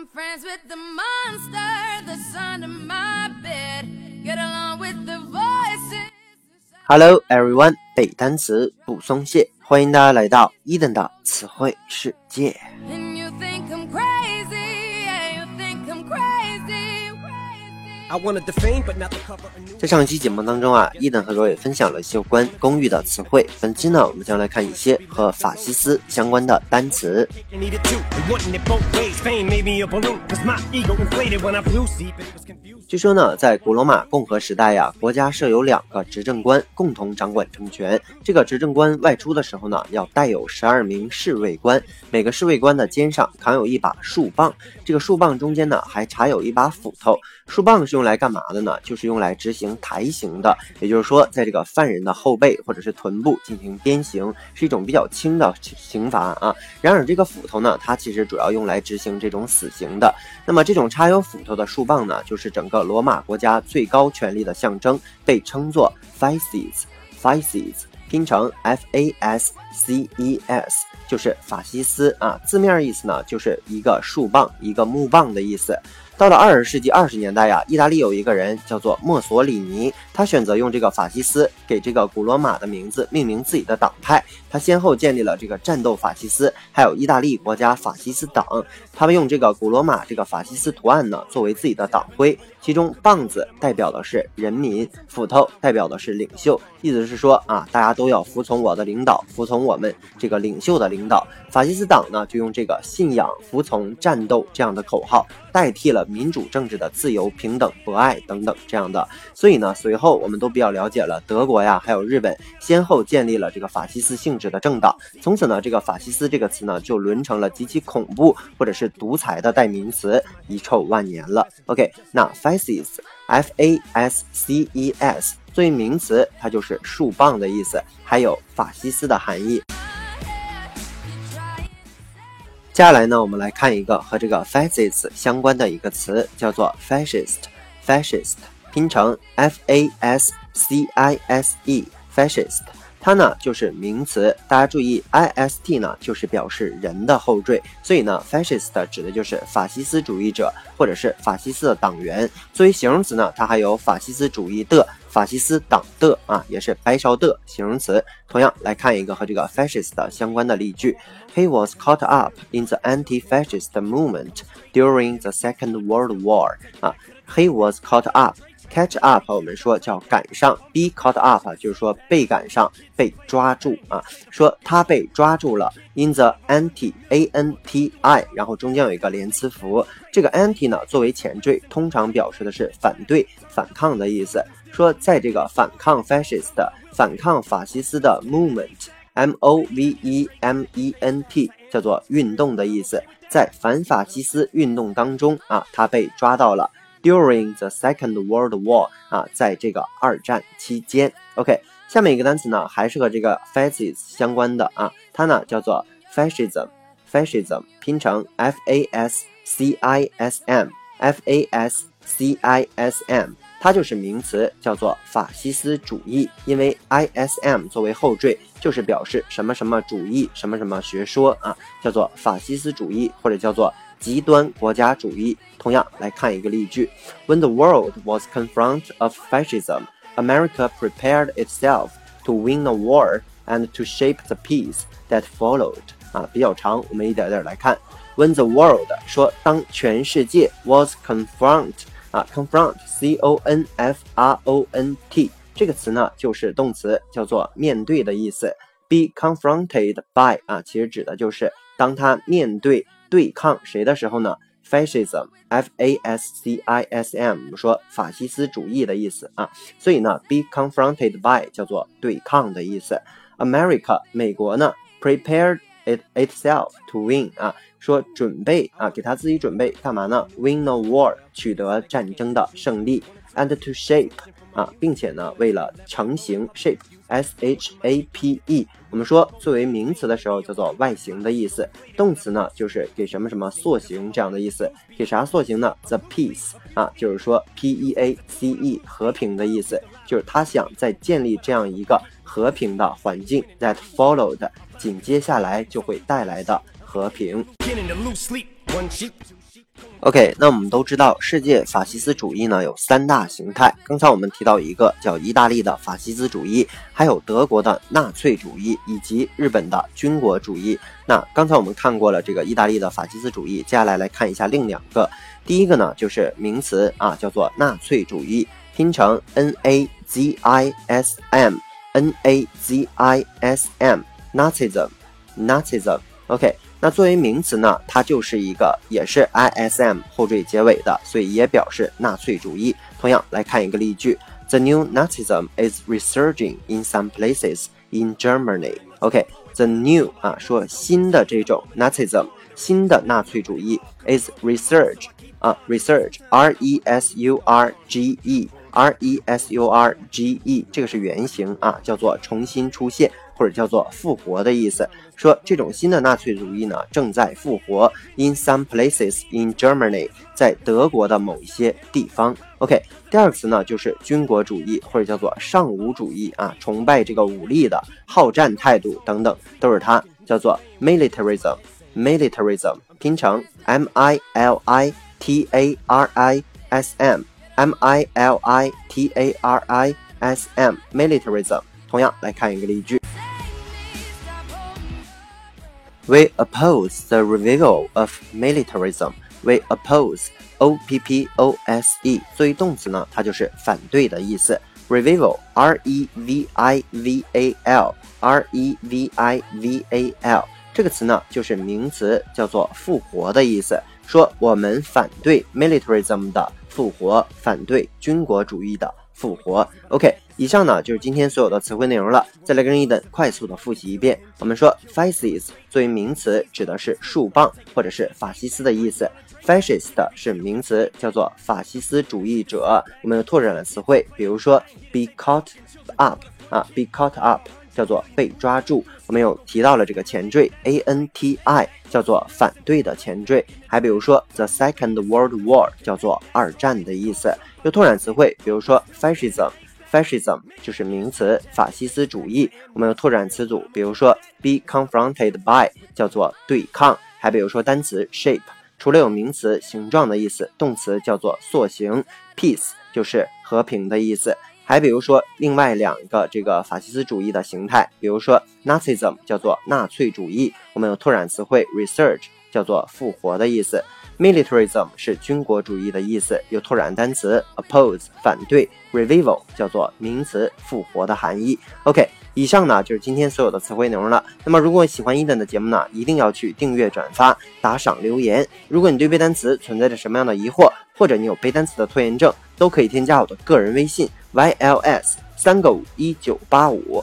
I'm friends with the monster that's under my bed. Get along with the voices. Hello everyone，背单词不松懈，欢迎大家来到一等的词汇世界。在上一期节目当中啊，伊登和罗伟分享了一些有关公寓的词汇。本期呢，我们将来看一些和法西斯相关的单词。据说呢，在古罗马共和时代呀，国家设有两个执政官，共同掌管政权。这个执政官外出的时候呢，要带有十二名侍卫官，每个侍卫官的肩上扛有一把树棒，这个树棒中间呢还插有一把斧头。树棒是用来干嘛的呢？就是用来执行台刑的，也就是说，在这个犯人的后背或者是臀部进行鞭刑，是一种比较轻的刑罚啊。然而，这个斧头呢，它其实主要用来执行这种死刑的。那么，这种插有斧头的树棒呢，就是整个罗马国家最高权力的象征，被称作 fasces。fasces 拼成 f a s c e s，就是法西斯啊。字面意思呢，就是一个树棒，一个木棒的意思。到了二十世纪二十年代呀，意大利有一个人叫做墨索里尼，他选择用这个法西斯给这个古罗马的名字命名自己的党派。他先后建立了这个战斗法西斯，还有意大利国家法西斯党。他们用这个古罗马这个法西斯图案呢作为自己的党徽，其中棒子代表的是人民，斧头代表的是领袖。意思是说啊，大家都要服从我的领导，服从我们这个领袖的领导。法西斯党呢就用这个信仰、服从、战斗这样的口号代替了民主政治的自由、平等、博爱等等这样的。所以呢，随后我们都比较了解了德国呀，还有日本，先后建立了这个法西斯性质的政党。从此呢，这个法西斯这个词呢就沦成了极其恐怖或者是独裁的代名词，遗臭万年了。OK，那 fasces，f a s c e s 作为名词，它就是树棒的意思，还有法西斯的含义。接下来呢，我们来看一个和这个 fascist 相关的一个词，叫做 fascist。fascist 拼成 f a s c i s e，fascist。它呢就是名词，大家注意，i s t 呢就是表示人的后缀，所以呢，fascist 指的就是法西斯主义者或者是法西斯的党员。作为形容词呢，它还有法西斯主义的、法西斯党的啊，也是白勺的形容词。同样来看一个和这个 fascist 相关的例句：He was caught up in the anti-fascist movement during the Second World War。啊，He was caught up。catch up 我们说叫赶上，be caught up 就是说被赶上、被抓住啊。说他被抓住了，in the anti a n t i，然后中间有一个连词符，这个 anti 呢作为前缀，通常表示的是反对、反抗的意思。说在这个反抗 fascist 的、反抗法西斯的 movement，m o v e m e n t 叫做运动的意思，在反法西斯运动当中啊，他被抓到了。During the Second World War 啊，在这个二战期间，OK，下面一个单词呢，还是和这个 fascist 相关的啊，它呢叫做 fascism，fascism 拼成 f a s c i s m，f a s c i s m，它就是名词，叫做法西斯主义，因为 i s m 作为后缀，就是表示什么什么主义，什么什么学说啊，叫做法西斯主义，或者叫做。极端国家主义。同样来看一个例句：When the world was confronted of fascism, America prepared itself to win the war and to shape the peace that followed。啊，比较长，我们一点点来看。When the world 说当全世界 was confronted 啊，confront，c o n f r o n t 这个词呢就是动词，叫做面对的意思。Be confronted by 啊，其实指的就是当他面对。对抗谁的时候呢？Fascism，F A S C I S M，我们说法西斯主义的意思啊。所以呢，be confronted by 叫做对抗的意思。America，美国呢，prepared it itself to win 啊，说准备啊，给他自己准备干嘛呢？Win a war，取得战争的胜利。And to shape 啊，并且呢，为了成型，shape，S H A P E，我们说作为名词的时候叫做外形的意思，动词呢就是给什么什么塑形这样的意思。给啥塑形呢？The peace 啊，就是说 P E A C E 和平的意思，就是他想在建立这样一个和平的环境，that followed 紧接下来就会带来的和平。OK，那我们都知道，世界法西斯主义呢有三大形态。刚才我们提到一个叫意大利的法西斯主义，还有德国的纳粹主义，以及日本的军国主义。那刚才我们看过了这个意大利的法西斯主义，接下来来看一下另两个。第一个呢就是名词啊，叫做纳粹主义，拼成 N A Z I S M，N A Z I S M，Nazism，Nazism，OK。那作为名词呢，它就是一个也是 I S M 后缀结尾的，所以也表示纳粹主义。同样来看一个例句：The new Nazism is resurging in some places in Germany. OK，the new 啊，说新的这种 Nazism，新的纳粹主义 is resurge 啊，resurge，R E S U R G E，R E S U R G E，这个是原型啊，叫做重新出现。 或者叫做复活的意思，说这种新的纳粹主义呢正在复活。In some places in Germany，在德国的某一些地方。OK，第二个词呢就是军国主义或者叫做尚武主义啊，崇拜这个武力的好战态度等等，都是它叫做 militarism。militarism 拼成 M I L I T A R I S M，M I L I T A R I S M，militarism。同样来看一个例句。We oppose the revival of militarism. We oppose O P P O S E 作为动词呢，它就是反对的意思。Revival R E V I V A L R E V I V A L 这个词呢，就是名词，叫做复活的意思。说我们反对 militarism 的复活，反对军国主义的。复活，OK， 以上呢就是今天所有的词汇内容了。再来跟一等快速的复习一遍。我们说 fascist 作为名词指的是树棒或者是法西斯的意思，fascist 是名词，叫做法西斯主义者。我们有拓展了词汇，比如说 be caught up 啊，be caught up 叫做被抓住。我们有提到了这个前缀 anti 叫做反对的前缀。还比如说 the Second World War 叫做二战的意思。又拓展词汇，比如说 fascism Fascism 就是名词，法西斯主义。我们有拓展词组，比如说 be confronted by 叫做对抗。还比如说单词 shape，除了有名词形状的意思，动词叫做塑形。peace 就是和平的意思。还比如说另外两个这个法西斯主义的形态，比如说 Nazism 叫做纳粹主义。我们有拓展词汇 research 叫做复活的意思。Militarism 是军国主义的意思，有拓展单词 oppose 反对，revival 叫做名词复活的含义。OK，以上呢就是今天所有的词汇内容了。那么如果喜欢伊登的节目呢，一定要去订阅、转发、打赏、留言。如果你对背单词存在着什么样的疑惑，或者你有背单词的拖延症，都可以添加我的个人微信 yls 三个五一九八五。